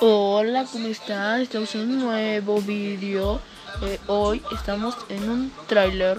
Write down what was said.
Hola, ¿cómo estás? Estamos en un nuevo vídeo. Eh, hoy estamos en un tráiler.